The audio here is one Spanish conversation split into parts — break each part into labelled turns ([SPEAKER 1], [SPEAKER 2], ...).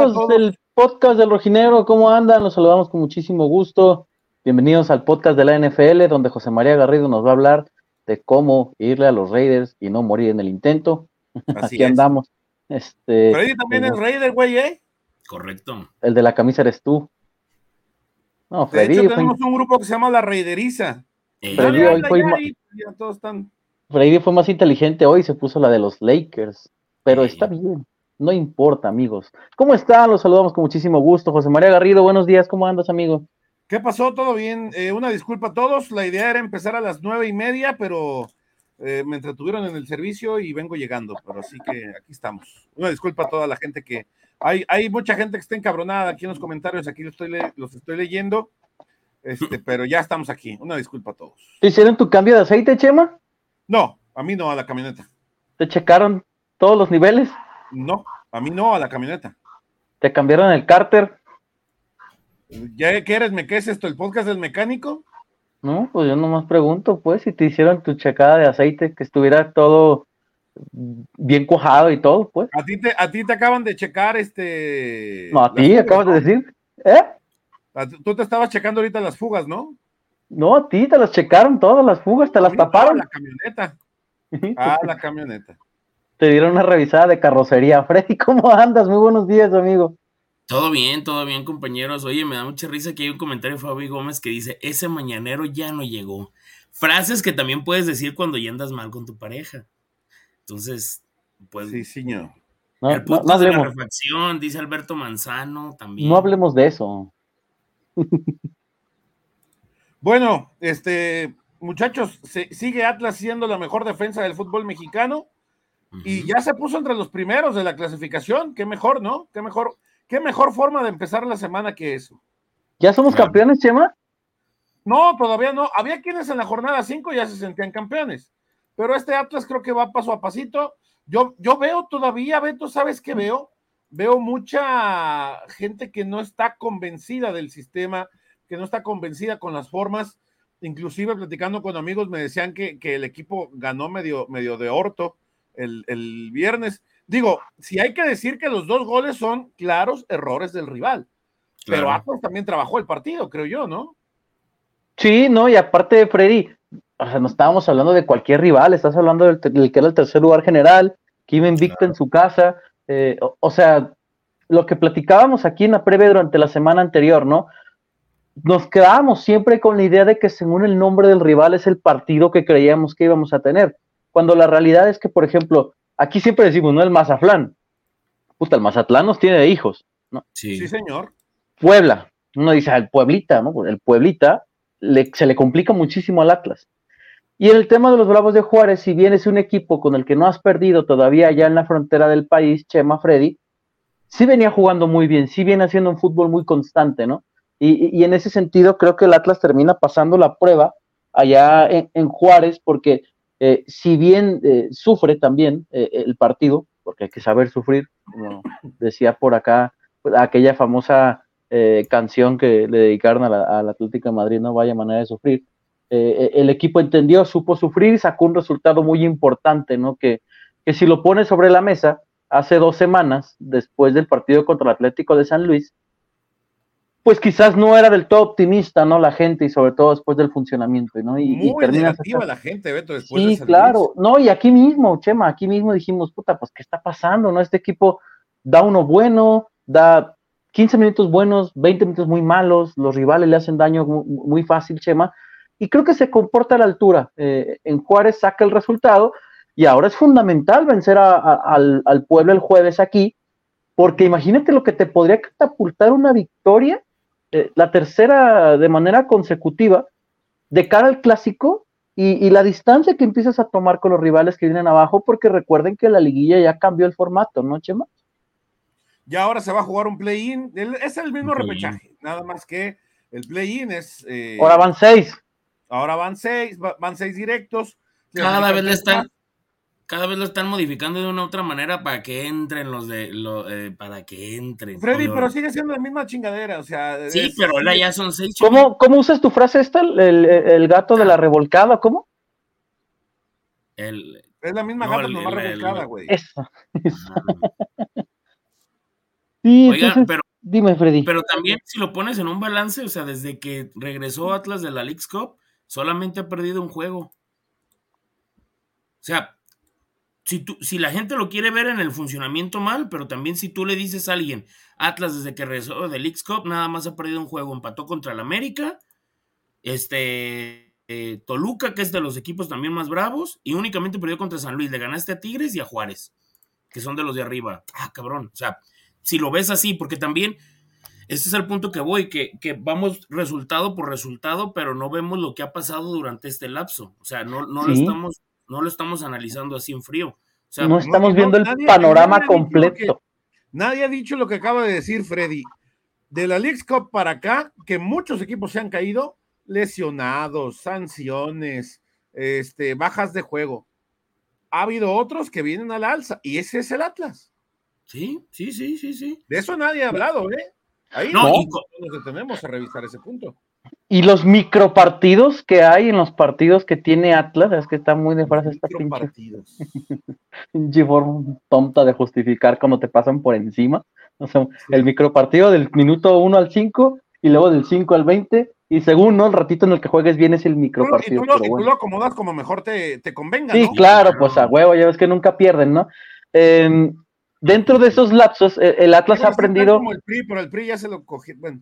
[SPEAKER 1] ¿Qué tal amigos del podcast del Rojinegro? ¿Cómo andan? Los saludamos con muchísimo gusto. Bienvenidos al podcast de la NFL, donde José María Garrido nos va a hablar de cómo irle a los Raiders y no morir en el intento. Así Aquí andamos. Este,
[SPEAKER 2] Freddy también es Raider, güey, ¿eh?
[SPEAKER 3] Correcto.
[SPEAKER 1] El de la camisa eres tú.
[SPEAKER 2] No, Freddy. De hecho, tenemos un grupo que se llama La Raideriza.
[SPEAKER 1] Freddy, hoy fue Freddy fue más inteligente hoy, se puso la de los Lakers. Pero está bien, no importa, amigos. ¿Cómo están? Los saludamos con muchísimo gusto. José María Garrido, buenos días, ¿cómo andas, amigo?
[SPEAKER 2] ¿Qué pasó? ¿Todo bien? Eh, una disculpa a todos. La idea era empezar a las nueve y media, pero eh, me entretuvieron en el servicio y vengo llegando. Pero así que aquí estamos. Una disculpa a toda la gente que. Hay, hay mucha gente que está encabronada aquí en los comentarios. Aquí los estoy, los estoy leyendo. Este, pero ya estamos aquí. Una disculpa a todos.
[SPEAKER 1] ¿Te hicieron tu cambio de aceite, Chema?
[SPEAKER 2] No, a mí no, a la camioneta.
[SPEAKER 1] ¿Te checaron todos los niveles?
[SPEAKER 2] No, a mí no, a la camioneta.
[SPEAKER 1] ¿Te cambiaron el cárter?
[SPEAKER 2] ¿Ya quieres, me qué es esto? ¿El podcast del mecánico?
[SPEAKER 1] No, pues yo nomás pregunto, pues, si te hicieron tu checada de aceite, que estuviera todo bien cuajado y todo, pues.
[SPEAKER 2] A ti te, a ti te acaban de checar este.
[SPEAKER 1] No, a ti acabas de decir. ¿Eh?
[SPEAKER 2] Tú te estabas checando ahorita las fugas, ¿no?
[SPEAKER 1] No, a ti te las checaron todas las fugas, te las taparon.
[SPEAKER 2] la camioneta. Ah, la camioneta.
[SPEAKER 1] Te dieron una revisada de carrocería. Freddy, ¿cómo andas? Muy buenos días, amigo.
[SPEAKER 3] Todo bien, todo bien, compañeros. Oye, me da mucha risa que hay un comentario de Fabi Gómez que dice, ese mañanero ya no llegó. Frases que también puedes decir cuando ya andas mal con tu pareja. Entonces, pues...
[SPEAKER 2] Sí, señor.
[SPEAKER 3] No, el punto de la reflexión, dice Alberto Manzano también.
[SPEAKER 1] No hablemos de eso.
[SPEAKER 2] bueno, este, muchachos, sigue Atlas siendo la mejor defensa del fútbol mexicano y ya se puso entre los primeros de la clasificación. Qué mejor, ¿no? Qué mejor qué mejor forma de empezar la semana que eso.
[SPEAKER 1] ¿Ya somos campeones, Chema?
[SPEAKER 2] No, todavía no. Había quienes en la jornada 5 ya se sentían campeones, pero este Atlas creo que va paso a pasito. Yo, yo veo todavía, Beto, ¿sabes qué veo? Veo mucha gente que no está convencida del sistema, que no está convencida con las formas. Inclusive platicando con amigos me decían que, el equipo ganó medio, medio de orto el, el viernes Digo, si hay que decir que los dos goles son claros errores del rival. Pero Atlas también trabajó el partido, creo yo, ¿no?
[SPEAKER 1] Sí, no, y aparte de Freddy, o sea, no estábamos hablando de cualquier rival, estás hablando del, que era el tercer lugar general, que iba invicto en su casa. Eh, o, sea, lo que platicábamos aquí en la previa durante la semana anterior, ¿no? Nos quedábamos siempre con la idea de que según el nombre del rival es el partido que creíamos que íbamos a tener. Cuando la realidad es que, por ejemplo, Aquí siempre decimos, ¿no? El Mazatlán. Puta, el Mazatlán nos tiene de hijos, ¿no?
[SPEAKER 2] Sí, señor.
[SPEAKER 1] Puebla. Uno dice, el Pueblita, ¿no? El Pueblita se le complica muchísimo al Atlas. Y en el tema de los Bravos de Juárez, si bien es un equipo con el que no has perdido todavía allá en la frontera del país, Chema Freddy, sí venía jugando muy bien, sí viene haciendo un fútbol muy constante, ¿no? Y, en ese sentido creo que el Atlas termina pasando la prueba allá en Juárez, porque eh, si bien eh, sufre también eh, el partido, porque hay que saber sufrir, como decía por acá, pues, aquella famosa canción que le dedicaron a la, de Madrid, no vaya manera de sufrir, el equipo entendió, supo sufrir y sacó un resultado muy importante, ¿no? Que, que si lo pone sobre la mesa, hace dos semanas, después del partido contra el Atlético de San Luis, pues quizás no era del todo optimista, ¿no? La gente y sobre todo después del funcionamiento, ¿no? Y,
[SPEAKER 2] Muy negativa la gente, Beto, después
[SPEAKER 1] Sí, claro. No, y aquí mismo, Chema, aquí mismo dijimos, puta, pues, ¿qué está pasando, no? Este equipo da uno bueno, da 15 minutos buenos, 20 minutos muy malos, los rivales le hacen daño muy, fácil, Chema, y creo que se comporta a la altura. Eh, en Juárez saca el resultado, y ahora es fundamental vencer al, al pueblo el jueves aquí, porque imagínate lo que te podría catapultar una victoria eh, la tercera de manera consecutiva de cara al clásico y, la distancia que empiezas a tomar con los rivales que vienen abajo, porque recuerden que la liguilla ya cambió el formato, ¿no, Chema?
[SPEAKER 2] Ya ahora se va a jugar un play-in, es el mismo repechaje, nada más que el play-in es...
[SPEAKER 1] Eh, ahora van seis.
[SPEAKER 2] Ahora van seis, van seis directos.
[SPEAKER 3] Cada vez le están, cada vez lo están modificando de una u otra manera para que entren los de lo, eh, para que entren.
[SPEAKER 2] Freddy, pero sigue siendo la misma chingadera, o sea.
[SPEAKER 3] Sí, pero ahora ya son seis.
[SPEAKER 1] ¿Cómo, ¿Cómo usas tu frase esta? El, gato de la ah. revolcada, ¿cómo?
[SPEAKER 3] El,
[SPEAKER 2] es la misma gata, nomás revolcada, güey.
[SPEAKER 1] Eso. Sí, pero, dime, Freddy.
[SPEAKER 3] Pero también si lo pones en un balance, o sea, desde que regresó Atlas de la League's Cup, solamente ha perdido un juego. O sea, si, tú, si la gente lo quiere ver en el funcionamiento mal, pero también si tú le dices a alguien, Atlas desde que regresó de League's Cup, nada más ha perdido un juego, empató contra el América, este, eh, Toluca, que es de los equipos también más bravos, y únicamente perdió contra San Luis, le ganaste a Tigres y a Juárez que son de los de arriba. Ah, cabrón. O sea, si lo ves así, porque también, este es el punto que voy, que, que vamos resultado por resultado, pero no vemos lo que ha pasado durante este lapso. O sea, no, no, lo, estamos, no lo estamos analizando así en frío. O sea,
[SPEAKER 1] no estamos viendo el panorama completo.
[SPEAKER 2] nadie ha dicho lo que acaba de decir Freddy. De la League Cup para acá, que muchos equipos se han caído lesionados, sanciones, este, bajas de juego ha habido otros que vienen al alza y ese es el Atlas.
[SPEAKER 3] Sí, sí, sí, sí, sí.
[SPEAKER 2] De eso nadie ha hablado, ¿eh? Ahí no, nos detenemos a revisar ese punto.
[SPEAKER 1] Y los micropartidos que hay en los partidos que tiene Atlas, es que está muy de frase esta pinche. pinche forma tonta de justificar cuando te pasan por encima. O sea, el micropartido del minuto 1 al 5 y luego del 5 al 20 y según, ¿no? El ratito en el que juegues bien es el micro partido.
[SPEAKER 2] Y tú, lo, acomodas como mejor te, te convenga.
[SPEAKER 1] Sí, claro, pues a huevo, ya ves que nunca pierden, ¿no? Em, dentro de esos lapsos, e, el, Atlas ha aprendido.
[SPEAKER 2] Como el PRI, pero el PRI ya se lo cogió. Bueno.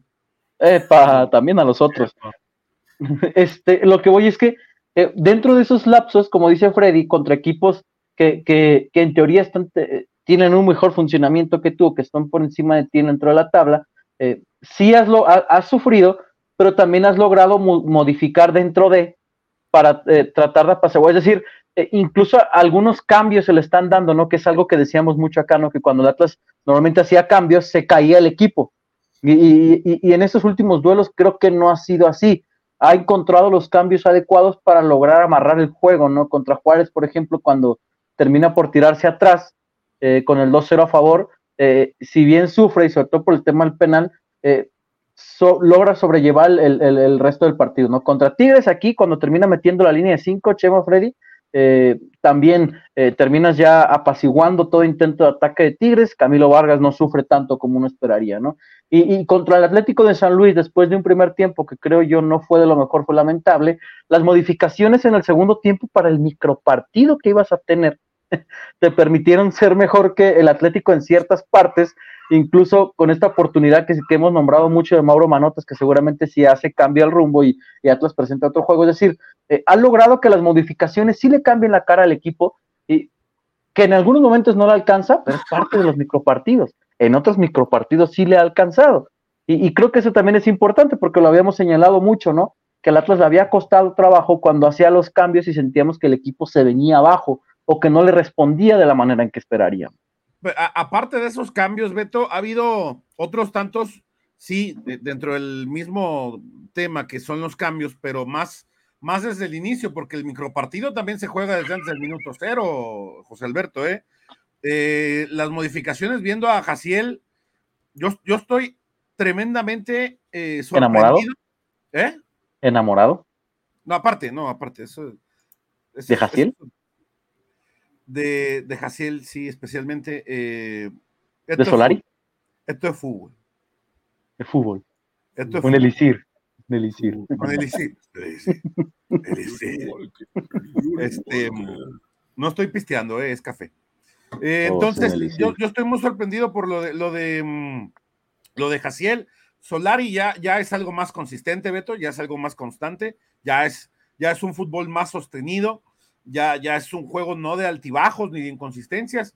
[SPEAKER 1] Epa, también a los otros. Este, lo que voy es que eh, dentro de esos lapsos, como dice Freddy, contra equipos que, que, que en teoría están, tienen un mejor funcionamiento que tú, que están por encima de ti dentro de la tabla, eh, sí has, lo, has sufrido pero también has logrado modificar dentro de para eh, tratar de pasar. Es decir, eh, incluso algunos cambios se le están dando, ¿no? Que es algo que decíamos mucho acá, ¿no? Que cuando el Atlas normalmente hacía cambios, se caía el equipo. Y, en estos últimos duelos creo que no ha sido así. Ha encontrado los cambios adecuados para lograr amarrar el juego, ¿no? Contra Juárez, por ejemplo, cuando termina por tirarse atrás eh, con el 2-0 a favor, si bien sufre y sobre todo por el tema del penal, logra sobrellevar el, resto del partido, ¿no? Contra Tigres aquí, cuando termina metiendo la línea de 5, Chema Freddy, eh, también eh, terminas ya apaciguando todo intento de ataque de Tigres, Camilo Vargas no sufre tanto como uno esperaría, ¿no? Y, contra el Atlético de San Luis, después de un primer tiempo que creo yo no fue de lo mejor, fue lamentable, las modificaciones en el segundo tiempo para el micropartido que ibas a tener te permitieron ser mejor que el Atlético en ciertas partes incluso con esta oportunidad que, que, hemos nombrado mucho de Mauro Manotas, que seguramente si hace cambia el rumbo y, Atlas presenta otro juego, es decir, eh, ha logrado que las modificaciones sí le cambien la cara al equipo y que en algunos momentos no le alcanza, pero es parte de los micropartidos. En otros micropartidos sí le ha alcanzado. Y, creo que eso también es importante porque lo habíamos señalado mucho, ¿no? Que el Atlas le había costado trabajo cuando hacía los cambios y sentíamos que el equipo se venía abajo o que no le respondía de la manera en que esperaríamos
[SPEAKER 2] aparte de esos cambios, Beto, ha habido otros tantos, sí, dentro del mismo tema que son los cambios, pero más, más desde el inicio, porque el micropartido también se juega desde antes del minuto cero, José Alberto, ¿eh? Eh las modificaciones viendo a Jaciel, yo, yo estoy tremendamente eh,
[SPEAKER 1] ¿Enamorado?
[SPEAKER 2] ¿Eh?
[SPEAKER 1] ¿Enamorado?
[SPEAKER 2] No, aparte, no, aparte, eso.
[SPEAKER 1] ¿De Jaciel?
[SPEAKER 2] de, de Jaciel, sí, especialmente. Eh,
[SPEAKER 1] ¿De Solari?
[SPEAKER 2] esto es fútbol.
[SPEAKER 1] Es fútbol. Esto es un elixir. Un elixir.
[SPEAKER 2] Un elixir. Este, no estoy pisteando, eh, es café. Eh, oh, entonces, yo, yo, estoy muy sorprendido por lo de lo de mm, lo de Jaciel. Solari ya, ya es algo más consistente, Beto, ya es algo más constante, ya es, ya es un fútbol más sostenido ya, ya es un juego no de altibajos ni de inconsistencias.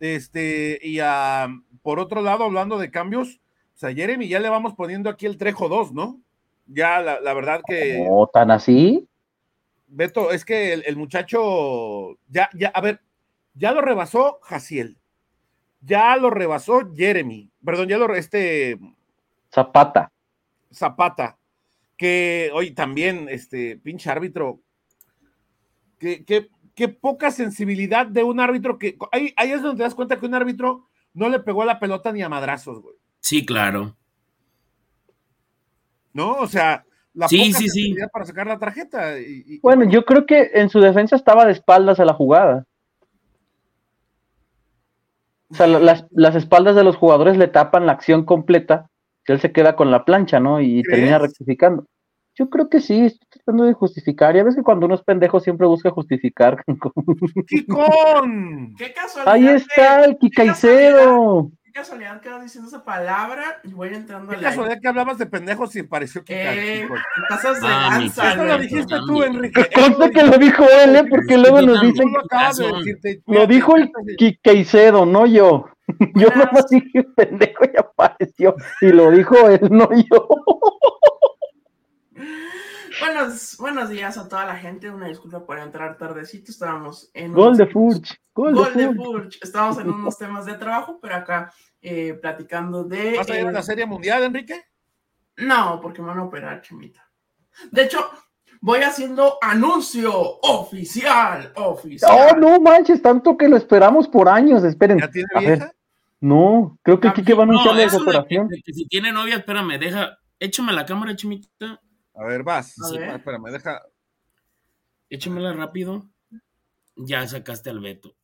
[SPEAKER 2] Este, y ah, por otro lado, hablando de cambios, o sea, Jeremy ya le vamos poniendo aquí el Trejo 2, ¿no? Ya la, verdad que.
[SPEAKER 1] ¿No tan así?
[SPEAKER 2] Beto, es que el, muchacho, ya, ya, a ver, ya lo rebasó Jaciel, ya lo rebasó Jeremy, perdón, ya lo, este.
[SPEAKER 1] Zapata.
[SPEAKER 2] Zapata, que hoy también, este, pinche árbitro, qué, poca sensibilidad de un árbitro que. Ahí, ahí es donde te das cuenta que un árbitro no le pegó a la pelota ni a madrazos, güey.
[SPEAKER 3] Sí, claro.
[SPEAKER 2] ¿No? O sea,
[SPEAKER 3] la sí, poca sí, sensibilidad
[SPEAKER 2] para sacar la tarjeta.
[SPEAKER 1] bueno, yo creo que en su defensa estaba de espaldas a la jugada. O sea, las, las espaldas de los jugadores le tapan la acción completa, que él se queda con la plancha, ¿no? Y
[SPEAKER 2] ¿Crees?
[SPEAKER 1] termina rectificando. Yo creo que sí, estoy tratando de justificar. Ya ves que cuando uno es pendejo siempre busca justificar.
[SPEAKER 2] ¡Kikón!
[SPEAKER 4] ¿Qué casualidad?
[SPEAKER 1] Ahí
[SPEAKER 4] que-
[SPEAKER 1] está el Kikaicedo.
[SPEAKER 4] Casualidad que vas diciendo esa palabra y voy entrando
[SPEAKER 2] Qué
[SPEAKER 4] al aire.
[SPEAKER 2] casualidad que hablabas de pendejos y pareció Kika-
[SPEAKER 4] Eh, pasas de
[SPEAKER 3] Ah,
[SPEAKER 4] lanza.
[SPEAKER 2] Eso lo dijiste tú, Enrique.
[SPEAKER 1] Consta
[SPEAKER 2] Eso
[SPEAKER 1] que lo dijo él, ¿eh? Porque luego nos dicen
[SPEAKER 2] lo
[SPEAKER 1] dijo el Kikaicedo, no yo. Yo nomás dije pendejo y apareció. Y lo dijo él, no yo.
[SPEAKER 4] Buenos, buenos días a toda la gente. Una disculpa por entrar tardecito. Estábamos en.
[SPEAKER 1] Gol de Furch. Gol,
[SPEAKER 4] Gol
[SPEAKER 1] de Furch.
[SPEAKER 4] Furch. Estábamos en unos temas de trabajo, pero acá eh, platicando de.
[SPEAKER 2] ¿Vas a ir a
[SPEAKER 4] eh,
[SPEAKER 2] la Serie Mundial, Enrique?
[SPEAKER 4] No, porque me van a operar, chimita. De hecho, voy haciendo anuncio oficial. Oficial.
[SPEAKER 1] Oh, no manches, tanto que lo esperamos por años. Esperen.
[SPEAKER 2] ¿Ya tiene
[SPEAKER 1] A ver,
[SPEAKER 2] vieja?
[SPEAKER 1] no, creo que Kike va a anunciar
[SPEAKER 3] No,
[SPEAKER 1] la
[SPEAKER 3] de
[SPEAKER 1] operación.
[SPEAKER 3] que, de que si tiene novia, espérame, deja, échame la cámara, chimita,
[SPEAKER 2] A ver, vas.
[SPEAKER 4] A
[SPEAKER 2] Sí,
[SPEAKER 4] ver.
[SPEAKER 2] Espérame, deja.
[SPEAKER 3] échamela rápido. Ya sacaste al Beto.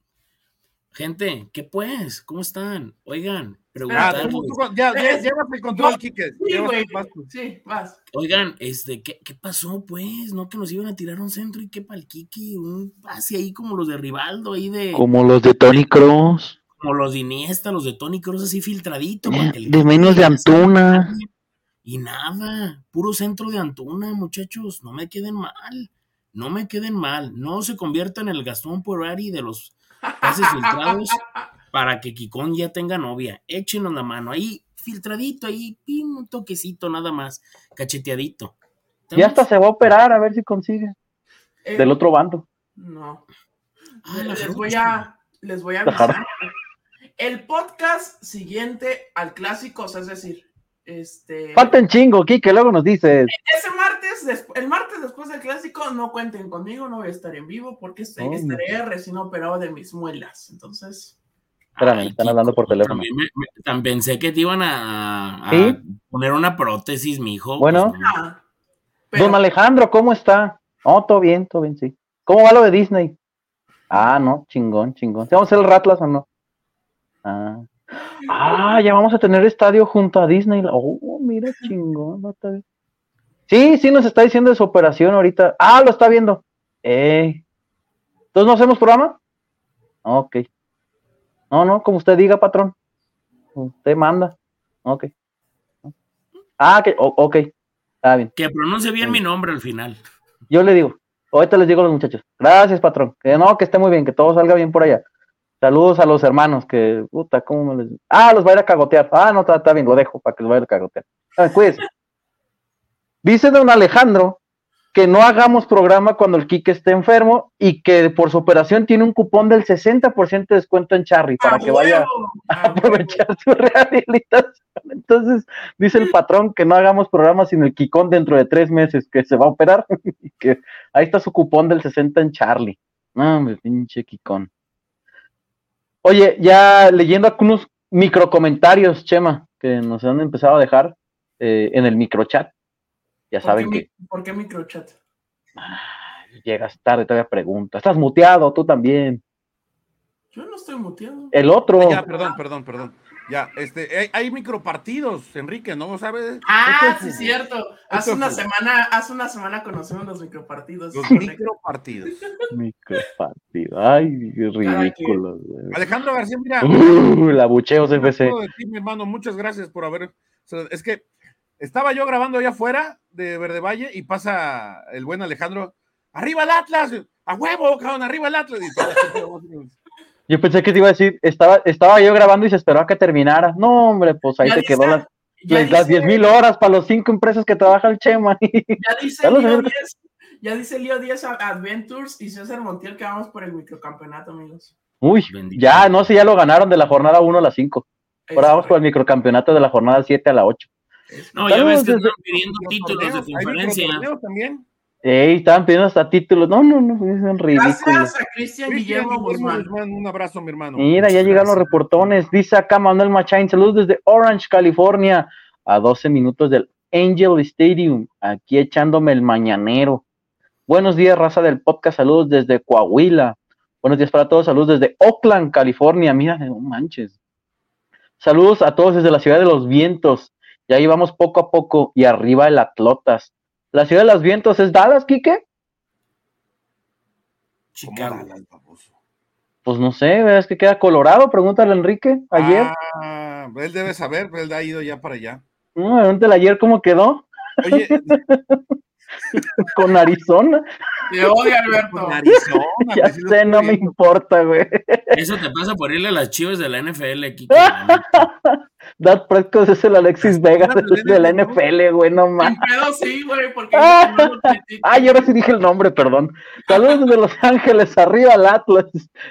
[SPEAKER 3] Gente, ¿qué pues? ¿Cómo están? Oigan,
[SPEAKER 2] Ah, tú- ya, ya, el control, Kike.
[SPEAKER 4] Sí, güey. Sí, vas.
[SPEAKER 3] Oigan, este, ¿qué, ¿qué pasó, pues? ¿No que nos iban a tirar un centro y qué pa'l Kiki? Un pase ahí como los de Rivaldo, ahí de... Como,
[SPEAKER 1] Como los de Tony Cross.
[SPEAKER 3] los de Iniesta, los de Tony Kroos, así filtradito. el
[SPEAKER 1] De menos de Antuna.
[SPEAKER 3] Y nada, puro centro de Antuna, muchachos, no me queden mal. No me queden mal. No se conviertan en el Gastón Porari de los pases filtrados para que Kikón ya tenga novia. Échenos la mano ahí, filtradito, ahí, pim, un toquecito nada más, cacheteadito.
[SPEAKER 1] Ya hasta se va a operar a ver si consigue.
[SPEAKER 4] Eh,
[SPEAKER 1] Del otro bando.
[SPEAKER 4] No.
[SPEAKER 3] Ah,
[SPEAKER 4] les voy a, les voy a avisar. El podcast siguiente al clásico, o sea, es decir, este.
[SPEAKER 1] Falta un chingo, Kike, luego nos dices.
[SPEAKER 4] Ese martes, el martes después del clásico, no cuenten conmigo, no voy a estar en vivo porque estoy,
[SPEAKER 1] Oh.
[SPEAKER 4] estaré recién operado de mis muelas. Entonces,
[SPEAKER 1] Espérame,
[SPEAKER 3] Ay,
[SPEAKER 1] están hablando por teléfono.
[SPEAKER 3] También, me- me- también pensé que te iban a, a
[SPEAKER 1] ¿Sí?
[SPEAKER 3] poner una prótesis, mijo.
[SPEAKER 1] Bueno.
[SPEAKER 3] Pues, no.
[SPEAKER 4] ah, pero
[SPEAKER 1] Don Alejandro, ¿cómo está? Oh, todo bien, todo bien, sí. ¿Cómo va lo de Disney? Ah, no, chingón, chingón. ¿Sí ¿Vamos a hacer el Ratlas o no? Ah. Ah, ya vamos a tener estadio junto a Disney. Oh, mira, chingón. bien. Sí, sí, nos está diciendo de su operación ahorita. Ah, lo está viendo. Eh. ¿Entonces no hacemos programa? Ok. No, no, como usted diga, patrón. Usted manda. Ok. Ah, que, ok. Está bien.
[SPEAKER 3] Que pronuncie bien
[SPEAKER 1] Sí.
[SPEAKER 3] mi nombre al final.
[SPEAKER 1] Yo le digo, ahorita les digo a los muchachos, gracias patrón, que no, que esté muy bien, que todo salga bien por allá. Saludos a los hermanos, que, puta, ¿cómo me les... Ah, los va a ir a cagotear. Ah, no, está, bien, lo dejo para que los vaya a cagotear. Ah, cuídense. Dice don Alejandro que no hagamos programa cuando el Kike esté enfermo y que por su operación tiene un cupón del 60% de descuento en Charry para
[SPEAKER 4] ¡a
[SPEAKER 1] que vaya a aprovechar su rehabilitación. Entonces, dice el patrón que no hagamos programa sin el Kikón dentro de tres meses, que se va a operar. y que ahí está su cupón del 60 en Charlie. No, hombre, pinche Kikón. Oye, ya leyendo algunos micro comentarios, Chema, que nos han empezado a dejar eh, en el microchat. Ya
[SPEAKER 4] ¿Por
[SPEAKER 1] saben
[SPEAKER 4] qué
[SPEAKER 1] que
[SPEAKER 4] ¿Por qué microchat?
[SPEAKER 1] llegas tarde, todavía pregunta. Estás muteado, tú también.
[SPEAKER 4] Yo no estoy muteado.
[SPEAKER 1] El otro.
[SPEAKER 2] Ya, perdón, perdón, perdón. Ya, este, hay, hay micropartidos, Enrique, ¿no sabes?
[SPEAKER 4] Ah,
[SPEAKER 2] es
[SPEAKER 4] sí, cierto. Hace una semana, hace una semana conocimos los micropartidos.
[SPEAKER 2] Los micropartidos.
[SPEAKER 1] Micropartido. Ay, qué ridículo. güey.
[SPEAKER 2] Alejandro García, mira.
[SPEAKER 1] Uh, la bucheos
[SPEAKER 2] Me
[SPEAKER 1] FC.
[SPEAKER 2] acuerdo de ti, mi hermano, muchas gracias por haber. Es que estaba yo grabando allá afuera de Verde Valle y pasa el buen Alejandro. ¡Arriba el Atlas! ¡A huevo, cabrón! ¡Arriba el Atlas! Y gente,
[SPEAKER 1] Yo pensé que te iba a decir, estaba, estaba yo grabando y se esperó a que terminara. No, hombre, pues ahí
[SPEAKER 4] Ya
[SPEAKER 1] se
[SPEAKER 4] dice-
[SPEAKER 1] quedó las,
[SPEAKER 4] ya
[SPEAKER 1] las, las
[SPEAKER 4] dice-
[SPEAKER 1] 10 mil horas para los cinco empresas que trabaja el Chema.
[SPEAKER 4] Ya dice
[SPEAKER 1] Ya lo
[SPEAKER 4] Leo
[SPEAKER 1] sé.
[SPEAKER 4] 10, ya dice Leo 10 a- Adventures y César Montiel que vamos por el microcampeonato, amigos.
[SPEAKER 1] Uy,
[SPEAKER 3] Bendito.
[SPEAKER 1] ya, no sé, ya lo ganaron de la jornada 1 a la 5. Ahora vamos por el microcampeonato de la jornada 7 a la 8.
[SPEAKER 4] este,
[SPEAKER 3] No, ya ves que
[SPEAKER 1] desde-
[SPEAKER 3] están pidiendo títulos de conferencia.
[SPEAKER 2] también.
[SPEAKER 1] Ey, estaban pidiendo hasta títulos. No, no, no, son ridículos.
[SPEAKER 4] Gracias a Cristian Guillermo Guzmán.
[SPEAKER 2] Un abrazo, mi hermano.
[SPEAKER 1] Mira, ya llegaron los reportones. Dice acá Manuel Machain, saludos desde Orange, California, a 12 minutos del Angel Stadium, aquí echándome el mañanero. Buenos días, raza del podcast, saludos desde Coahuila. Buenos días para todos, saludos desde Oakland, California. Mira, no manches. Saludos a todos desde la ciudad de los vientos. Y ahí vamos poco a poco y arriba el Atlotas. La ciudad de los vientos es Dallas, Quique.
[SPEAKER 3] Chicago.
[SPEAKER 1] Pues no sé, es que queda Colorado, pregúntale a Enrique ayer.
[SPEAKER 2] Ah, él debe saber, pero él ha ido ya para allá.
[SPEAKER 1] No, pregúntale ayer cómo quedó.
[SPEAKER 2] Oye,
[SPEAKER 1] Con Arizona.
[SPEAKER 4] Te odio, Alberto.
[SPEAKER 2] con Arizona.
[SPEAKER 1] Ya sé, no me importa, güey.
[SPEAKER 3] Eso te pasa por irle a las chivas de la NFL, Kike.
[SPEAKER 1] Dad Prescott es el Alexis Vega de, de la. NFL, güey, no
[SPEAKER 4] En
[SPEAKER 1] más.
[SPEAKER 4] pedo sí, güey, porque
[SPEAKER 1] Ah. Ay, ahora sí dije el nombre, perdón. Saludos desde Los Ángeles, arriba al Atlas.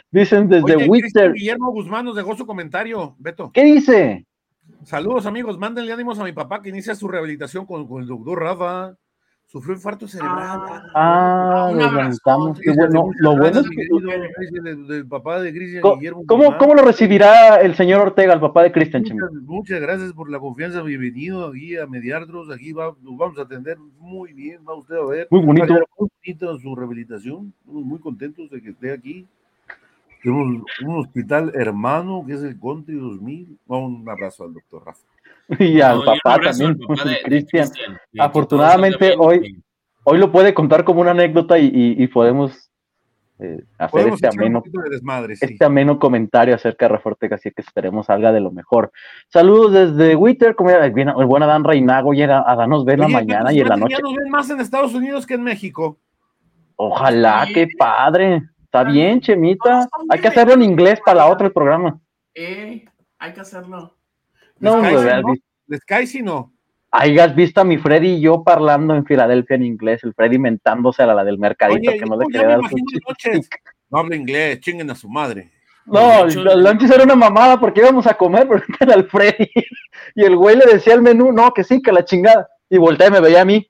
[SPEAKER 1] Dicen desde
[SPEAKER 2] Oye, Guillermo Guzmán nos dejó su comentario, Beto.
[SPEAKER 1] ¿Qué dice?
[SPEAKER 2] Saludos, amigos. Mándenle ánimos a mi papá que inicia su rehabilitación con, con el doctor Rafa. Sufrió infarto cerebral.
[SPEAKER 1] Ah,
[SPEAKER 4] Un
[SPEAKER 1] lo
[SPEAKER 4] abrazo.
[SPEAKER 1] lamentamos. Qué bueno. Lo bueno es que.
[SPEAKER 2] Del, papá de Cristian
[SPEAKER 1] ¿Cómo,
[SPEAKER 2] Guillermo
[SPEAKER 1] cómo, cómo lo recibirá el señor Ortega, el papá de Cristian?
[SPEAKER 2] Muchas, muchas gracias por la confianza. Bienvenido aquí a mediarnos. Aquí va, nos vamos a atender muy bien. Va usted a ver.
[SPEAKER 1] Muy bonito.
[SPEAKER 2] Muy bonita su rehabilitación. Estamos muy contentos de que esté aquí. Tenemos un hospital hermano que es el Country 2000. Un abrazo al doctor Rafa.
[SPEAKER 1] Y al
[SPEAKER 3] No,
[SPEAKER 1] papá
[SPEAKER 3] abrazo
[SPEAKER 1] también, Cristian. Afortunadamente, hoy- Hoy lo puede contar como una anécdota y, y- y podemos eh, hacer
[SPEAKER 2] Podemos
[SPEAKER 1] este ameno,
[SPEAKER 2] poquito de desmadre, sí.
[SPEAKER 1] este ameno comentario acerca de Reforteca, así que esperemos salga de lo mejor. Saludos desde Twitter, como ya, bien, el buen Adán Reinago, y a, a nos ve en la
[SPEAKER 2] Oye,
[SPEAKER 1] mañana
[SPEAKER 2] Beto,
[SPEAKER 1] y en la
[SPEAKER 2] ya
[SPEAKER 1] noche.
[SPEAKER 2] nos ven más en Estados Unidos que en México.
[SPEAKER 1] Ojalá,
[SPEAKER 4] Sí.
[SPEAKER 1] qué padre. Está bien, Chemita. Hay que hacerlo en inglés para la otra el programa.
[SPEAKER 4] Eh, hay que hacerlo.
[SPEAKER 1] No,
[SPEAKER 2] ¿no?
[SPEAKER 1] has visto-
[SPEAKER 2] Les cae si no.
[SPEAKER 1] hayas visto a mi Freddy y yo parlando en Filadelfia en inglés, el Freddy mentándose a la, del mercadito
[SPEAKER 2] Oye,
[SPEAKER 1] que no le quería dar su
[SPEAKER 2] de. No habla inglés, chinguen a su madre.
[SPEAKER 1] No,
[SPEAKER 3] De
[SPEAKER 1] el lunch era una mamada porque íbamos a comer, pero era el Freddy. Y el güey le decía al menú, no, que sí, que la chingada. Y voltea y me veía a mí.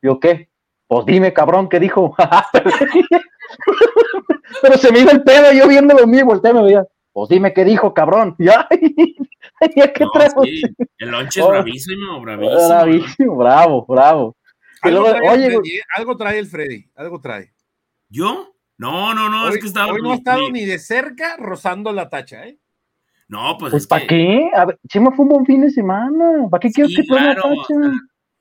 [SPEAKER 1] Yo, ¿qué? Pues dime, cabrón, ¿qué dijo? pero se me iba el pedo, yo viéndolo mío, y voltea y me veía. Pues dime qué dijo, cabrón. Ya, ya qué
[SPEAKER 3] No, sí, El lonche es
[SPEAKER 1] Oh.
[SPEAKER 3] bravísimo, bravísimo.
[SPEAKER 1] Bravísimo, bravo, bravo. Y
[SPEAKER 2] Algo,
[SPEAKER 1] luego,
[SPEAKER 2] trae el
[SPEAKER 1] oye,
[SPEAKER 2] Freddy, ¿eh? algo trae el Freddy, algo trae.
[SPEAKER 3] ¿Yo? No, no, no,
[SPEAKER 2] hoy,
[SPEAKER 3] es que estaba.
[SPEAKER 2] hoy no ha estado ni de cerca rozando la tacha, ¿eh?
[SPEAKER 3] No, pues,
[SPEAKER 1] pues
[SPEAKER 3] es
[SPEAKER 1] ¿para
[SPEAKER 3] que.
[SPEAKER 1] qué? A ver, Chema fue un buen fin de semana. ¿Para qué quieres
[SPEAKER 3] Sí,
[SPEAKER 1] que
[SPEAKER 3] claro,
[SPEAKER 1] tacha?
[SPEAKER 3] o sea,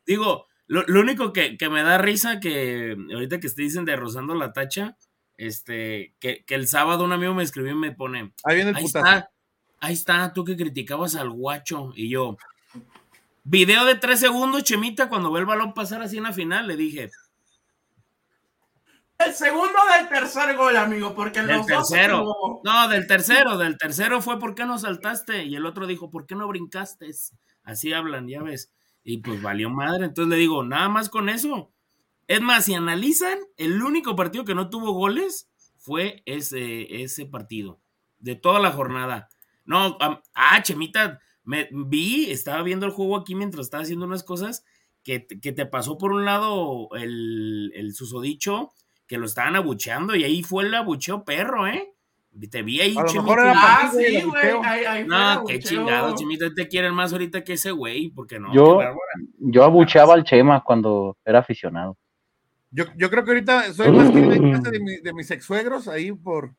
[SPEAKER 3] Digo, lo, lo único que, que me da risa que ahorita que te dicen de rozando la tacha, este, que, que el sábado un amigo me escribió y me pone,
[SPEAKER 2] Ahí viene el
[SPEAKER 3] ahí
[SPEAKER 2] putazo.
[SPEAKER 3] está, ahí está, tú que criticabas al guacho. Y yo, video de tres segundos, Chemita, cuando ve el balón pasar así en la final, le dije,
[SPEAKER 4] El segundo del tercer gol, amigo, porque en
[SPEAKER 3] del
[SPEAKER 4] los dos se
[SPEAKER 3] tercero. No, del tercero, del tercero fue ¿por qué no saltaste? Y el otro dijo, ¿por qué no brincaste? Así hablan, ya ves. Y pues valió madre. Entonces le digo, nada más con eso. Es más, si analizan, el único partido que no tuvo goles fue ese, ese partido. De toda la jornada. No, ah, Chemita, me vi, estaba viendo el juego aquí mientras estaba haciendo unas cosas que, te- que te pasó por un lado el, el susodicho que lo estaban abucheando y ahí fue el abucheo perro, ¿eh? Te vi ahí, Chemita.
[SPEAKER 4] Ah, sí, güey.
[SPEAKER 3] No, qué chingado, Chemita, te quieren más ahorita que ese güey, porque no.
[SPEAKER 1] Yo-
[SPEAKER 3] qué bárbara.
[SPEAKER 1] Yo abucheaba al Chema cuando era aficionado.
[SPEAKER 2] Yo, yo creo que ahorita soy más que en casa de, mi- de mis ex suegros, ahí por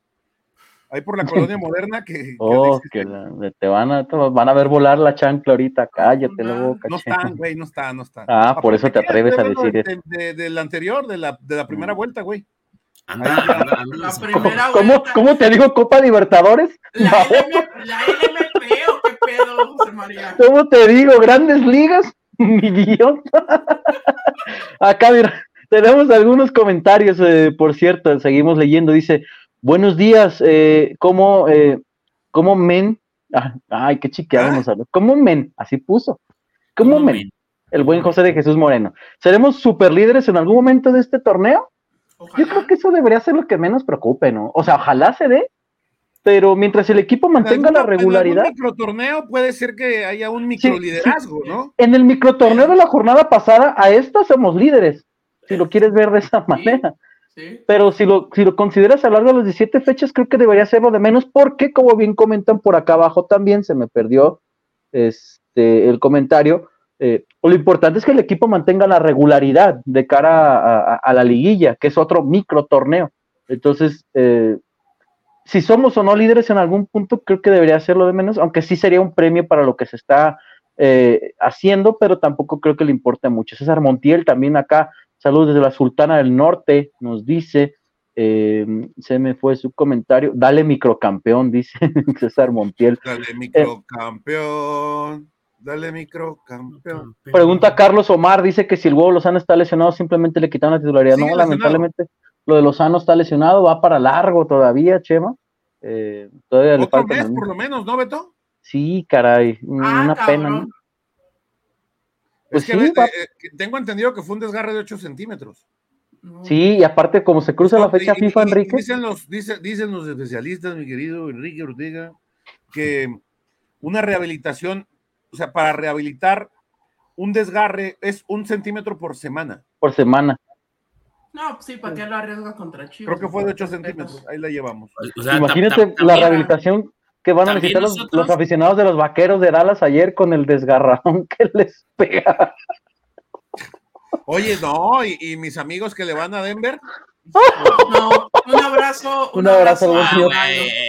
[SPEAKER 2] ahí por la colonia moderna que, que
[SPEAKER 1] Oh, que la- te van a, te van a ver volar la chancla ahorita. Cállate la boca,
[SPEAKER 2] no están, güey, no están, no están.
[SPEAKER 1] Ah, por eso te atreves a
[SPEAKER 2] estoy hablando
[SPEAKER 1] decir
[SPEAKER 2] de, de- del anterior, de la, de la primera vuelta, güey.
[SPEAKER 3] Anda.
[SPEAKER 4] La primera
[SPEAKER 1] ¿Cómo,
[SPEAKER 4] vuelta.
[SPEAKER 1] ¿Cómo te digo Copa Libertadores?
[SPEAKER 4] La,
[SPEAKER 1] No.
[SPEAKER 4] LM, la LMP o qué pedo, José María.
[SPEAKER 1] ¿Cómo te digo? Grandes ligas, mi idiota. Acá, mira, tenemos algunos comentarios, eh, por cierto, seguimos leyendo. Dice, buenos días, eh, ¿cómo, eh, cómo men? Ah, ay, qué chiqueado nos habló. ¿Cómo men? Así puso. ¿Cómo,
[SPEAKER 3] ¿Cómo
[SPEAKER 1] men?
[SPEAKER 3] men?
[SPEAKER 1] El buen José de Jesús Moreno. ¿Seremos super líderes en algún momento de este torneo? Yo creo que eso debería ser lo que menos preocupe, ¿no? O sea, ojalá se dé, pero mientras el equipo mantenga la regularidad.
[SPEAKER 2] En micro torneo puede ser que haya un micro liderazgo, ¿no?
[SPEAKER 1] En el microtorneo de la jornada pasada, a esta somos líderes, si lo quieres ver de esa manera.
[SPEAKER 4] Sí.
[SPEAKER 1] Pero si lo, si lo consideras a lo largo de las 17 fechas, creo que debería ser lo de menos, porque, como bien comentan por acá abajo también, se me perdió este, el comentario. eh, lo importante es que el equipo mantenga la regularidad de cara a, a- a la liguilla, que es otro micro torneo. Entonces, eh, si somos o no líderes en algún punto, creo que debería ser lo de menos, aunque sí sería un premio para lo que se está eh, haciendo, pero tampoco creo que le importe mucho. César Montiel también acá, saludos desde la Sultana del Norte, nos dice, eh, se me fue su comentario, dale microcampeón, dice César Montiel.
[SPEAKER 2] Dale microcampeón. Dale microcampeón.
[SPEAKER 1] Pregunta Carlos Omar, dice que si el huevo Lozano está lesionado, simplemente le quitaron la titularidad. no, lamentablemente lo de Lozano está lesionado, va para largo todavía, Chema. Eh, todavía
[SPEAKER 2] Otro mes, por lo menos, ¿no, Beto?
[SPEAKER 1] Sí, caray, ah, una pena. ¿no?
[SPEAKER 2] Pues es que sí, eh, tengo entendido que fue un desgarre de 8 centímetros.
[SPEAKER 1] Sí, y aparte, como se cruza la fecha FIFA, Enrique.
[SPEAKER 2] Dicen los, dicen los especialistas, mi querido Enrique Ortega, que una rehabilitación, o sea, para rehabilitar un desgarre es un centímetro por semana.
[SPEAKER 1] Por semana.
[SPEAKER 4] No, pues sí, ¿para qué lo arriesga contra Chivas?
[SPEAKER 2] Creo que fue de 8 centímetros, ahí la llevamos.
[SPEAKER 1] Imagínate la rehabilitación que van a necesitar los, aficionados de los vaqueros de Dallas ayer con el desgarrón que les pega.
[SPEAKER 2] Oye, no, y, mis amigos que le van a Denver.
[SPEAKER 4] No, un abrazo.
[SPEAKER 1] Un, abrazo,
[SPEAKER 3] abrazo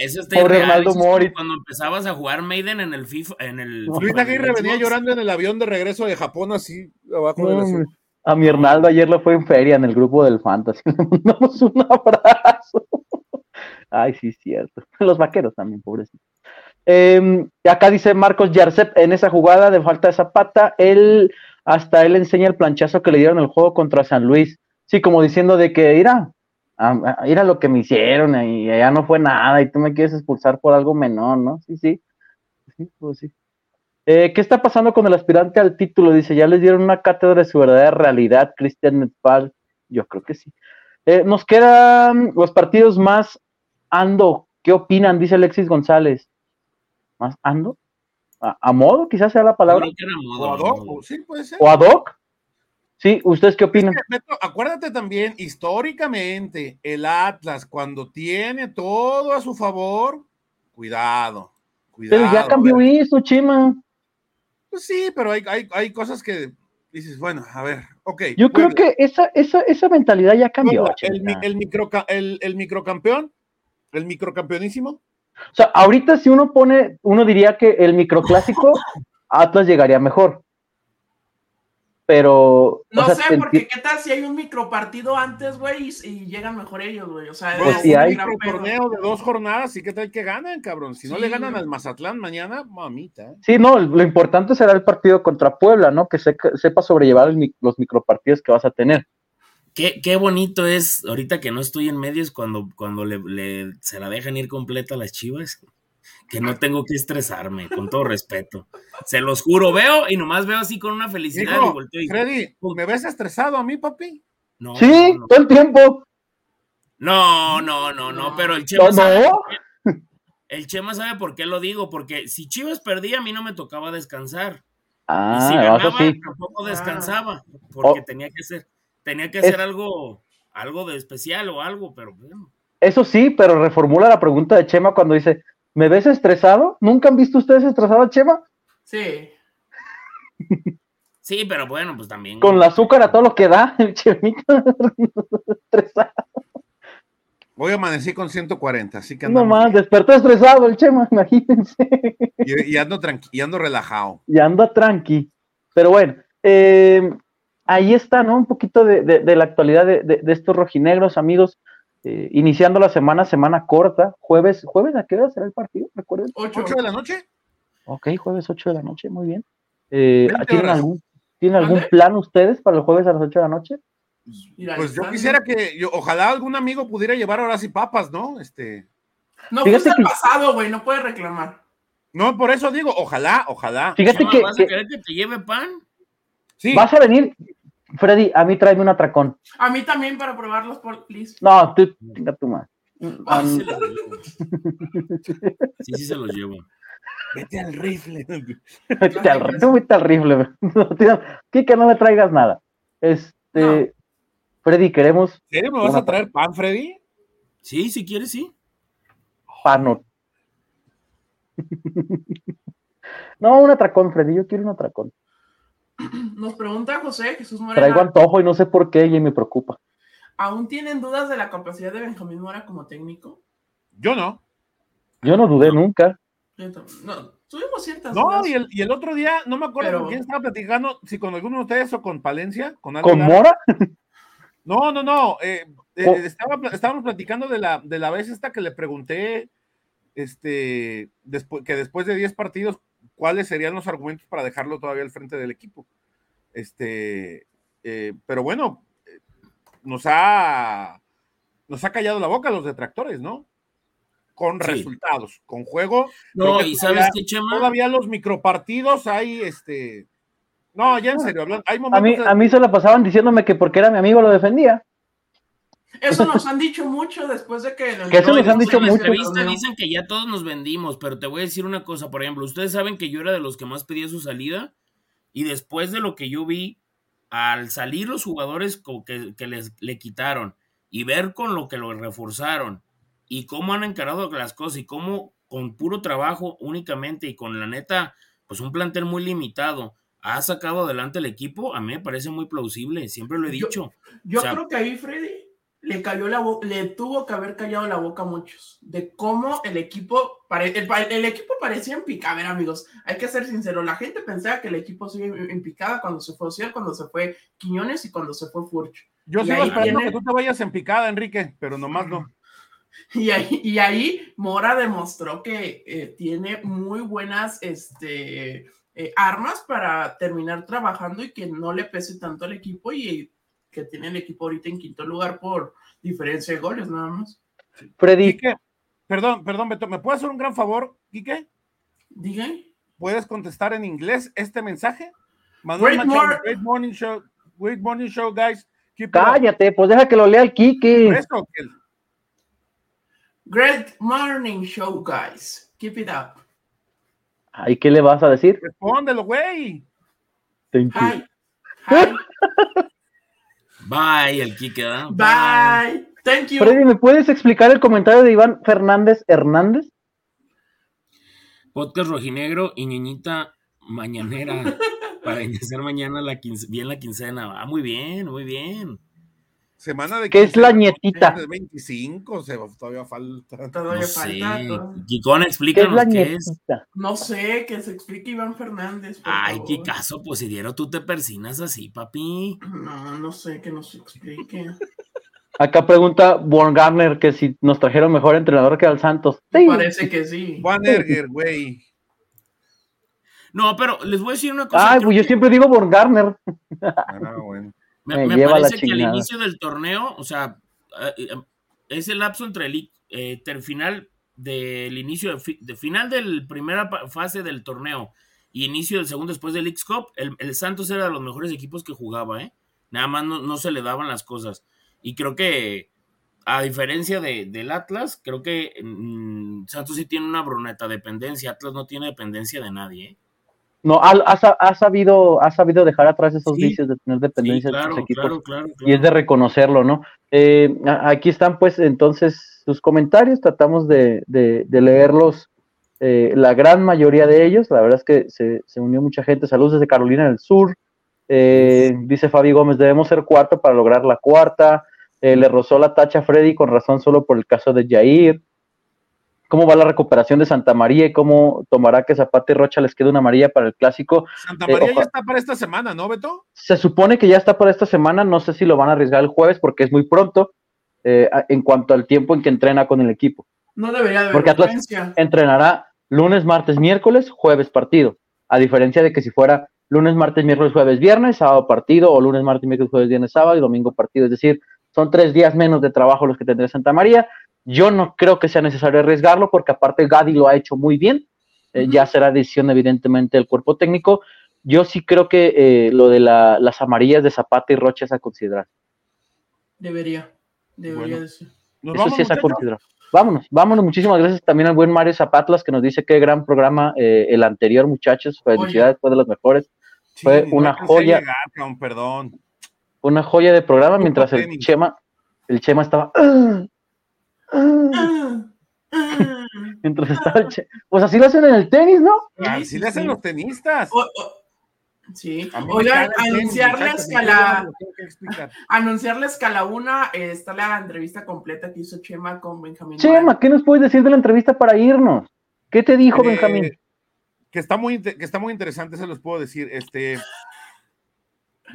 [SPEAKER 3] eso Pobre Ronaldo Mori. Cuando empezabas a jugar Maiden en el FIFA. En el
[SPEAKER 2] Luis Aguirre venía llorando en el avión de regreso de Japón, así, abajo de la
[SPEAKER 1] a mi Hernaldo ayer lo fue en feria en el grupo del Fantasy. Le mandamos un abrazo. Ay, sí, cierto. Los vaqueros también, pobrecitos. Eh, acá dice Marcos Yarcep, en esa jugada de falta de Zapata, él, hasta él enseña el planchazo que le dieron el juego contra San Luis. Sí, como diciendo de que, mira, mira lo que me hicieron y allá no fue nada y tú me quieres expulsar por algo menor, ¿no? Sí, sí. Sí, pues sí. Eh, ¿Qué está pasando con el aspirante al título? Dice, ya les dieron una cátedra de su verdadera realidad, Cristian Netpal. Yo creo que sí. Eh, nos quedan los partidos más ando. ¿Qué opinan? Dice Alexis González. ¿Más ando? ¿A, modo? Quizás sea la palabra.
[SPEAKER 2] o ad hoc, sí, puede ser.
[SPEAKER 1] ¿O ad hoc? Sí, ¿ustedes qué opinan?
[SPEAKER 2] acuérdate también, históricamente, el Atlas, cuando tiene todo a su favor, cuidado, cuidado.
[SPEAKER 1] Pero ya cambió eso, Chima.
[SPEAKER 2] Pues sí, pero hay, hay, cosas que dices, bueno, a ver, ok.
[SPEAKER 1] Yo creo que esa, esa, esa mentalidad ya cambió.
[SPEAKER 2] el, el, micro, el, el microcampeón, el microcampeonísimo.
[SPEAKER 1] O sea, ahorita si uno pone, uno diría que el microclásico, Atlas llegaría mejor pero.
[SPEAKER 4] No sé, porque qué tal si hay un micropartido antes, güey, y, llegan mejor ellos, güey. O sea,
[SPEAKER 1] pues si hay
[SPEAKER 2] un torneo de dos jornadas, sí que tal que ganan, cabrón. Si no le ganan al Mazatlán mañana, mamita. ¿eh?
[SPEAKER 1] Sí, no, lo importante será el partido contra Puebla, ¿no? Que sepa sobrellevar los micropartidos que vas a tener.
[SPEAKER 3] Qué, qué, bonito es, ahorita que no estoy en medios, cuando, cuando le, se la dejan ir completa a las chivas que no tengo que estresarme, con todo respeto. Se los juro, veo y nomás veo así con una felicidad y
[SPEAKER 2] Freddy, ¿me ves estresado a mí, papi?
[SPEAKER 1] No. Sí, todo el tiempo.
[SPEAKER 3] No, no, no, no, pero el Chema sabe. El Chema sabe por qué lo digo, porque si Chivas perdía, a mí no me tocaba descansar.
[SPEAKER 1] Ah,
[SPEAKER 3] y si ganaba, tampoco descansaba, porque oh. tenía que ser, tenía que hacer algo, algo de especial o algo, pero bueno.
[SPEAKER 1] Eso sí, pero reformula la pregunta de Chema cuando dice, ¿Me ves estresado? ¿Nunca han visto ustedes estresado a Chema?
[SPEAKER 4] Sí.
[SPEAKER 3] Sí, pero bueno, pues también.
[SPEAKER 1] Con el azúcar a todo lo que da, el Chemita estresado.
[SPEAKER 2] Voy a amanecer con 140, así que
[SPEAKER 1] No más, despertó estresado el Chema, imagínense.
[SPEAKER 2] Y, ando tranqui, y ando relajado.
[SPEAKER 1] Y ando tranqui. Pero bueno, eh, ahí está, ¿no? Un poquito de, la actualidad de, estos rojinegros, amigos. Eh, iniciando la semana, semana corta, jueves, ¿jueves a qué hora será el partido? ¿Recuerden?
[SPEAKER 2] 8 de la noche.
[SPEAKER 1] Ok, jueves 8 de la noche, muy bien. Eh, ¿Tienen algún, ¿tienen algún plan ustedes para el jueves a las 8 de la noche?
[SPEAKER 2] Pues yo quisiera que, yo, ojalá algún amigo pudiera llevar ahora sí papas, ¿no? Este.
[SPEAKER 4] No, Fíjate que... pasado, güey, no puede reclamar.
[SPEAKER 2] No, por eso digo, ojalá, ojalá.
[SPEAKER 1] Fíjate que,
[SPEAKER 3] ¿Vas a querer que te lleve pan?
[SPEAKER 1] Sí. Vas a venir, Freddy, a mí tráeme un atracón.
[SPEAKER 4] A mí también para probarlos, por please.
[SPEAKER 1] No, tú, venga tú más.
[SPEAKER 3] Ah, sí, sí, se los llevo.
[SPEAKER 2] Vete al rifle.
[SPEAKER 1] vete al, tú vete al rifle. que no me traigas nada. Este, Freddy, queremos.
[SPEAKER 2] ¿Me vas a traer pan, Freddy?
[SPEAKER 3] Sí, si quieres, sí.
[SPEAKER 1] Pano. no, un atracón, Freddy. Yo quiero un atracón.
[SPEAKER 4] Nos pregunta José Jesús Moreno.
[SPEAKER 1] Traigo antojo y no sé por qué y me preocupa.
[SPEAKER 4] ¿Aún tienen dudas de la capacidad de Benjamín Mora como técnico?
[SPEAKER 2] Yo no.
[SPEAKER 1] Yo no dudé nunca.
[SPEAKER 4] No, tuvimos ciertas
[SPEAKER 2] No,
[SPEAKER 4] dudas.
[SPEAKER 2] y el, y el otro día, no me acuerdo
[SPEAKER 4] Pero-
[SPEAKER 2] con quién estaba platicando, si con alguno de ustedes o con Palencia, con algo
[SPEAKER 1] ¿Con. Mora?
[SPEAKER 2] No, no, no. eh, eh,
[SPEAKER 1] Oh.
[SPEAKER 2] estaba, estábamos platicando de la, de la vez esta que le pregunté, este, después, que después de 10 partidos, cuáles serían los argumentos para dejarlo todavía al frente del equipo. Este, eh, pero bueno, eh, nos ha, nos ha callado la boca los detractores, ¿no? Con
[SPEAKER 3] Sí.
[SPEAKER 2] resultados, con juego.
[SPEAKER 3] No, y
[SPEAKER 2] todavía-
[SPEAKER 3] sabes qué, Chema,
[SPEAKER 2] Todavía los micropartidos hay, este, no, ya en serio, hablando, hay
[SPEAKER 1] A
[SPEAKER 2] momentos
[SPEAKER 1] mí,
[SPEAKER 2] de-
[SPEAKER 1] a mí se la pasaban diciéndome que porque era mi amigo lo defendía.
[SPEAKER 4] Eso nos han dicho mucho después de que...
[SPEAKER 1] Que eso
[SPEAKER 3] No,
[SPEAKER 1] nos han
[SPEAKER 3] en
[SPEAKER 1] dicho
[SPEAKER 3] la
[SPEAKER 1] mucho.
[SPEAKER 3] entrevista dicen que ya todos nos vendimos, pero te voy a decir una cosa, por ejemplo, ustedes saben que yo era de los que más pedía su salida y después de lo que yo vi, al salir los jugadores que, que les le quitaron y ver con lo que lo reforzaron y cómo han encarado las cosas y cómo con puro trabajo únicamente y con la neta, pues un plantel muy limitado, ha sacado adelante el equipo, a mí me parece muy plausible, siempre lo he
[SPEAKER 4] Yo-
[SPEAKER 3] dicho.
[SPEAKER 4] Yo
[SPEAKER 3] O sea-
[SPEAKER 4] creo que ahí Freddy le cayó la boca, le tuvo que haber callado la boca a muchos de cómo el equipo, el, equipo parecía en picada, a ver amigos, hay que ser sincero, la gente pensaba que el equipo sigue en en picada cuando se fue Ociel, cuando se fue Quiñones y cuando se fue Furch.
[SPEAKER 2] Yo
[SPEAKER 4] y
[SPEAKER 2] sigo esperando
[SPEAKER 4] viene-
[SPEAKER 2] que tú te vayas en picada, Enrique, pero nomás no.
[SPEAKER 4] Y ahí, y ahí Mora demostró que eh, tiene muy buenas este, eh, armas para terminar trabajando y que no le pese tanto al equipo y que tiene el equipo ahorita en quinto lugar por diferencia de goles nada más.
[SPEAKER 1] Freddy,
[SPEAKER 2] Quique, perdón, perdón, Beto, ¿me puedes hacer un gran favor, Quique?
[SPEAKER 4] Digan.
[SPEAKER 2] ¿Puedes contestar en inglés este mensaje? Manuel
[SPEAKER 4] Great
[SPEAKER 2] Machado, great morning show, great morning show, guys. Keep it up.
[SPEAKER 1] cállate, pues deja que lo lea el
[SPEAKER 2] Por
[SPEAKER 1] Kike.
[SPEAKER 2] eso, que-
[SPEAKER 4] Great morning show, guys. Keep it up.
[SPEAKER 1] ¿Y qué le vas a decir?
[SPEAKER 2] Respóndelo, güey.
[SPEAKER 1] Thank you.
[SPEAKER 4] Hi. Hi.
[SPEAKER 3] Bye, el Kike, ¿verdad?
[SPEAKER 4] Bye. Thank you.
[SPEAKER 1] Freddy, ¿me puedes explicar el comentario de Iván Fernández Hernández?
[SPEAKER 3] Podcast rojinegro y ñeñita mañanera para iniciar mañana la quince- bien la quincena. Ah, muy bien, muy bien.
[SPEAKER 2] Semana de
[SPEAKER 1] ¿Qué es la nietita?
[SPEAKER 2] de 25, se, todavía falta.
[SPEAKER 4] Todavía
[SPEAKER 3] No sé.
[SPEAKER 4] falta. todo.
[SPEAKER 3] Kikón,
[SPEAKER 1] ¿Qué es
[SPEAKER 3] explícanos
[SPEAKER 1] la
[SPEAKER 3] qué es.
[SPEAKER 4] No sé, que se explique Iván Fernández. por
[SPEAKER 3] Ay,
[SPEAKER 4] favor.
[SPEAKER 3] qué caso, pues si diero tú te persinas así, papi.
[SPEAKER 4] No, no sé, que nos explique.
[SPEAKER 1] Acá pregunta Born Garner que si nos trajeron mejor entrenador que al Santos. Sí.
[SPEAKER 4] Parece que sí.
[SPEAKER 2] Juan Erger, güey.
[SPEAKER 3] No, pero les voy a decir una cosa.
[SPEAKER 1] Ay, pues yo
[SPEAKER 3] que
[SPEAKER 1] siempre digo Born Garner.
[SPEAKER 2] Ah, bueno.
[SPEAKER 3] Me,
[SPEAKER 1] me
[SPEAKER 3] me
[SPEAKER 1] lleva la
[SPEAKER 3] parece que al inicio del torneo, o sea, eh, eh, ese lapso entre el eh, final del inicio de, fi- de final del primera fase del torneo y inicio del segundo después del X Cup, el, el Santos era de los mejores equipos que jugaba, ¿eh? Nada más no, no se le daban las cosas. Y creo que, a diferencia de- del Atlas, creo que mm, Santos sí tiene una bruneta dependencia. Atlas no tiene dependencia de nadie, ¿eh?
[SPEAKER 1] No, ha, ha sa- ha sabido, ha sabido dejar atrás esos
[SPEAKER 3] Sí.
[SPEAKER 1] vicios de tener
[SPEAKER 3] Sí,
[SPEAKER 1] dependencia de
[SPEAKER 3] claro,
[SPEAKER 1] sus equipos.
[SPEAKER 3] claro, claro,
[SPEAKER 1] y es de reconocerlo, ¿no? Eh, aquí están pues entonces sus comentarios, tratamos de, de- de leerlos, eh, la gran mayoría de ellos, la verdad es que se, se unió mucha gente, saludos desde Carolina del Sur, Eh, dice Fabi Gómez, debemos ser cuarto para lograr la cuarta, Eh, le rozó la tacha a Freddy con razón solo por el caso de Jair, ¿Cómo va la recuperación de Santa María y cómo tomará que Zapata y Rocha les quede una amarilla para el clásico?
[SPEAKER 2] Santa
[SPEAKER 1] Eh,
[SPEAKER 2] María ya está para esta semana, ¿no, Beto?
[SPEAKER 1] Se supone que ya está para esta semana, no sé si lo van a arriesgar el jueves porque es muy pronto eh, en cuanto al tiempo en que entrena con el equipo.
[SPEAKER 4] No debería de haber
[SPEAKER 1] Porque Atlas-. Entrenará lunes, martes, miércoles, jueves partido, a diferencia de que si fuera lunes, martes, miércoles, jueves, viernes, sábado partido, o lunes, martes, miércoles, jueves, viernes, sábado y domingo partido. Es decir, son tres días menos de trabajo los que tendrá Santa María. Yo no creo que sea necesario arriesgarlo porque aparte Gadi lo ha hecho muy bien. Eh. Ya será decisión evidentemente del cuerpo técnico. Yo sí creo que eh, lo de la- las amarillas de Zapata y Rocha es a considerar.
[SPEAKER 4] Debería. Debería
[SPEAKER 2] Bueno.
[SPEAKER 4] de ser.
[SPEAKER 2] Nos
[SPEAKER 1] Eso
[SPEAKER 2] vamos,
[SPEAKER 1] sí es a considerar. Vámonos, vámonos. Muchísimas gracias también al buen Mario Zapatlas que nos dice qué gran programa eh, el anterior, muchachos. Felicidades, fue de los mejores. Fue
[SPEAKER 2] Sí,
[SPEAKER 1] una joya.
[SPEAKER 2] llegar, perdón.
[SPEAKER 1] Una joya de programa mientras el. Chema, el Chema estaba. Mientras estaba el Chema. Pues así lo hacen en el tenis, ¿no?
[SPEAKER 4] Sí,
[SPEAKER 2] Así
[SPEAKER 4] sí,
[SPEAKER 2] le hacen
[SPEAKER 4] sí.
[SPEAKER 2] los tenistas.
[SPEAKER 4] O- o- Sí. Oigan, anunciarles que a la, anunciarles que a la una eh, está la entrevista completa que hizo Chema con Benjamín.
[SPEAKER 1] Chema. ¿qué nos puedes decir de la entrevista para irnos? ¿Qué te dijo
[SPEAKER 2] Eh,
[SPEAKER 1] Benjamín?
[SPEAKER 2] Que está muy, que está muy interesante, se los puedo decir. Este.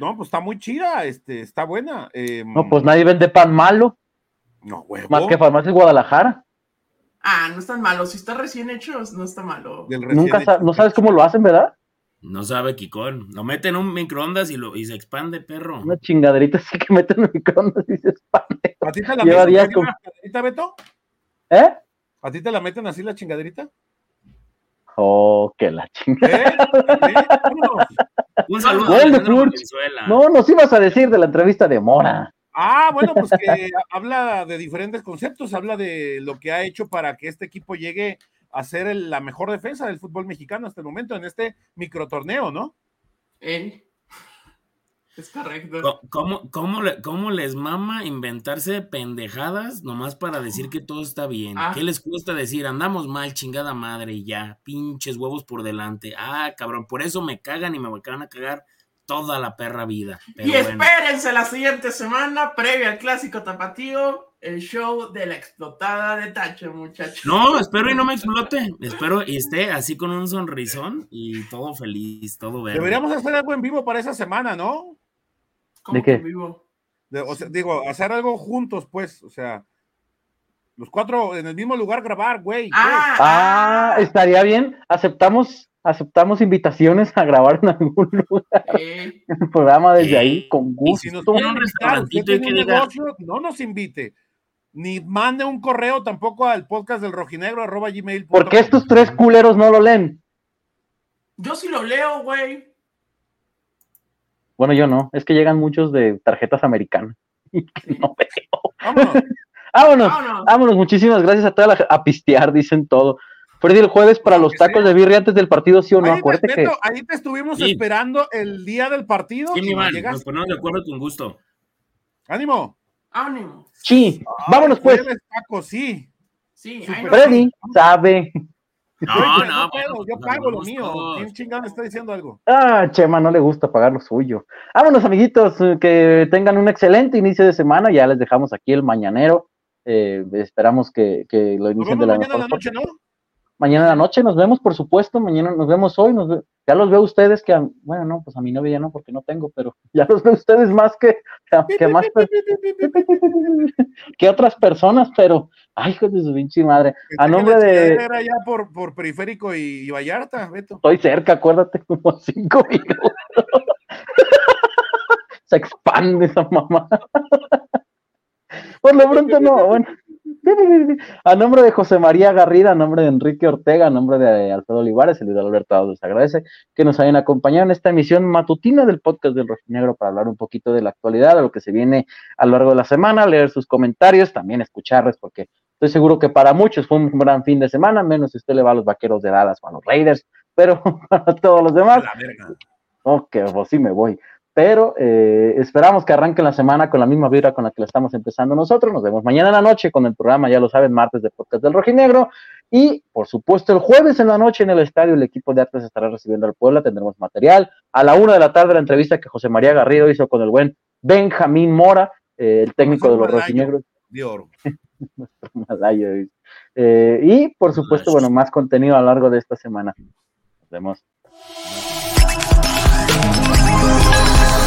[SPEAKER 2] No, pues está muy chida, este, está buena. eh,
[SPEAKER 1] No, pues nadie vende pan malo,
[SPEAKER 2] No, huevo.
[SPEAKER 1] más que Farmacias Guadalajara.
[SPEAKER 4] Ah, no es tan malo. Si está recién hecho, no está malo.
[SPEAKER 1] Nunca sa-
[SPEAKER 2] hecho.
[SPEAKER 1] no sabes cómo lo hacen, ¿verdad?
[SPEAKER 3] No sabe Kikón. Lo mete en un microondas y, lo, y se expande, perro.
[SPEAKER 1] Una chingaderita así que meten en el microondas y se expande.
[SPEAKER 2] ¿A ti te la
[SPEAKER 1] Lleva
[SPEAKER 2] meten
[SPEAKER 1] con-
[SPEAKER 2] la chingaderita, Beto?
[SPEAKER 1] ¿Eh?
[SPEAKER 2] ¿A ti te la meten así la chingaderita?
[SPEAKER 1] Oh, que la chingada.
[SPEAKER 2] ¿Eh? ¿Eh?
[SPEAKER 3] Un saludo
[SPEAKER 1] Gol
[SPEAKER 3] a
[SPEAKER 1] de.
[SPEAKER 3] Valenzuela.
[SPEAKER 1] No, nos ibas a decir de la entrevista de Mora.
[SPEAKER 2] Ah, bueno, pues que habla de diferentes conceptos, habla de lo que ha hecho para que este equipo llegue a ser el- la mejor defensa del fútbol mexicano hasta el momento en este microtorneo, ¿no?
[SPEAKER 4] Eh, Es correcto.
[SPEAKER 3] Co- ¿Cómo, cómo, le- cómo les mama inventarse pendejadas nomás para decir que todo está bien?
[SPEAKER 4] Ah.
[SPEAKER 3] ¿Qué les cuesta decir andamos mal, chingada madre, y ya, pinches huevos por delante? Ah, cabrón, por eso me cagan y me van a cagar toda la perra vida. Pero
[SPEAKER 4] Y
[SPEAKER 3] bueno.
[SPEAKER 4] espérense la siguiente semana, previa al clásico tapatío, el show de la explotada de Tacho, muchachos.
[SPEAKER 3] No, espero y no me explote. Espero y esté así con un sonrisón y todo feliz, todo verde.
[SPEAKER 2] Deberíamos hacer algo en vivo para esa semana, ¿no?
[SPEAKER 4] ¿Cómo
[SPEAKER 1] ¿De qué?
[SPEAKER 4] que vivo?
[SPEAKER 2] De- o sea, digo, hacer algo juntos, pues, o sea, los cuatro en el mismo lugar grabar, güey.
[SPEAKER 4] Ah,
[SPEAKER 1] Ah, estaría bien. Aceptamos, aceptamos invitaciones a grabar en algún lugar
[SPEAKER 4] eh,
[SPEAKER 1] el programa desde
[SPEAKER 3] Eh,
[SPEAKER 1] ahí, con
[SPEAKER 2] Y si nos
[SPEAKER 1] gusto.
[SPEAKER 2] quieren
[SPEAKER 3] un restaurantito y
[SPEAKER 2] tiene
[SPEAKER 3] que diga-
[SPEAKER 2] negocio, no nos invite. Ni mande un correo tampoco al podcast del rojinegro arroba gmail.
[SPEAKER 1] Porque estos tres culeros no lo leen.
[SPEAKER 4] yo sí lo leo, güey.
[SPEAKER 1] Bueno, yo no. Es que llegan muchos de tarjetas americanas. Y que no veo.
[SPEAKER 2] Vámonos.
[SPEAKER 1] Vámonos.
[SPEAKER 4] Vámonos.
[SPEAKER 1] Vámonos, muchísimas gracias a toda la a pistear, dicen todo. Freddy, el jueves para los tacos
[SPEAKER 2] sea.
[SPEAKER 1] de birria antes del partido, ¿sí o no?
[SPEAKER 2] ahí, te,
[SPEAKER 1] Acuérdate que
[SPEAKER 2] ahí te estuvimos
[SPEAKER 3] Sí.
[SPEAKER 2] esperando el día del partido.
[SPEAKER 3] Sí,
[SPEAKER 2] y
[SPEAKER 3] mi nos ponemos de acuerdo con gusto.
[SPEAKER 2] Ánimo.
[SPEAKER 4] Ánimo.
[SPEAKER 1] sí, vámonos pues.
[SPEAKER 2] Jueves, taco, sí.
[SPEAKER 4] Sí,
[SPEAKER 1] Freddy sabe.
[SPEAKER 3] No, no,
[SPEAKER 2] yo
[SPEAKER 3] nos
[SPEAKER 2] pago lo mío.
[SPEAKER 3] todos.
[SPEAKER 2] ¿Quién chingado me está diciendo algo?
[SPEAKER 1] Ah, Chema, no le gusta pagar lo suyo. Vámonos, amiguitos, que tengan un excelente inicio de semana. Ya les dejamos aquí el mañanero. Eh, esperamos que, que lo inicien de la
[SPEAKER 2] mañana
[SPEAKER 1] mejor
[SPEAKER 2] la noche. ¿no?
[SPEAKER 1] Mañana en la noche nos vemos, por supuesto. Mañana nos vemos hoy. nos ve- ya los veo ustedes que, a- bueno, no, pues a mi novia ya no, porque no tengo, pero ya los veo ustedes más que, que más que otras personas, pero, ay, hijo de su pinche madre. A nombre de,
[SPEAKER 2] Era ya por, por periférico y, y Vallarta, Beto.
[SPEAKER 1] estoy cerca, acuérdate, como cinco minutos. Se expande esa mamá. Por lo pronto no, bueno. A nombre de José María Garrida, a nombre de Enrique Ortega, a nombre de Alfredo Olivares, el líder Alberto les agradece que nos hayan acompañado en esta emisión matutina del podcast del Rojinegro para hablar un poquito de la actualidad, de lo que se viene a lo largo de la semana, leer sus comentarios, también escucharles, porque estoy seguro que para muchos fue un gran fin de semana, menos si usted le va a los vaqueros de Dallas o a los Raiders, pero para todos los demás,
[SPEAKER 2] La verga.
[SPEAKER 1] Ok, pues sí me voy. Pero eh, esperamos que arranquen la semana con la misma vibra con la que la estamos empezando nosotros. Nos vemos mañana en la noche con el programa, ya lo saben, martes de Podcast del Rojinegro. Y por supuesto, el jueves en la noche en el estadio, el equipo de Atlas estará recibiendo al Puebla. Tendremos material. A la una de la tarde, la entrevista que José María Garrido hizo con el buen Benjamín Mora, eh, el técnico de los. Rojinegros.
[SPEAKER 2] De oro.
[SPEAKER 1] Malayo. Eh, y por supuesto, bueno, más contenido a lo largo de esta semana. Nos vemos.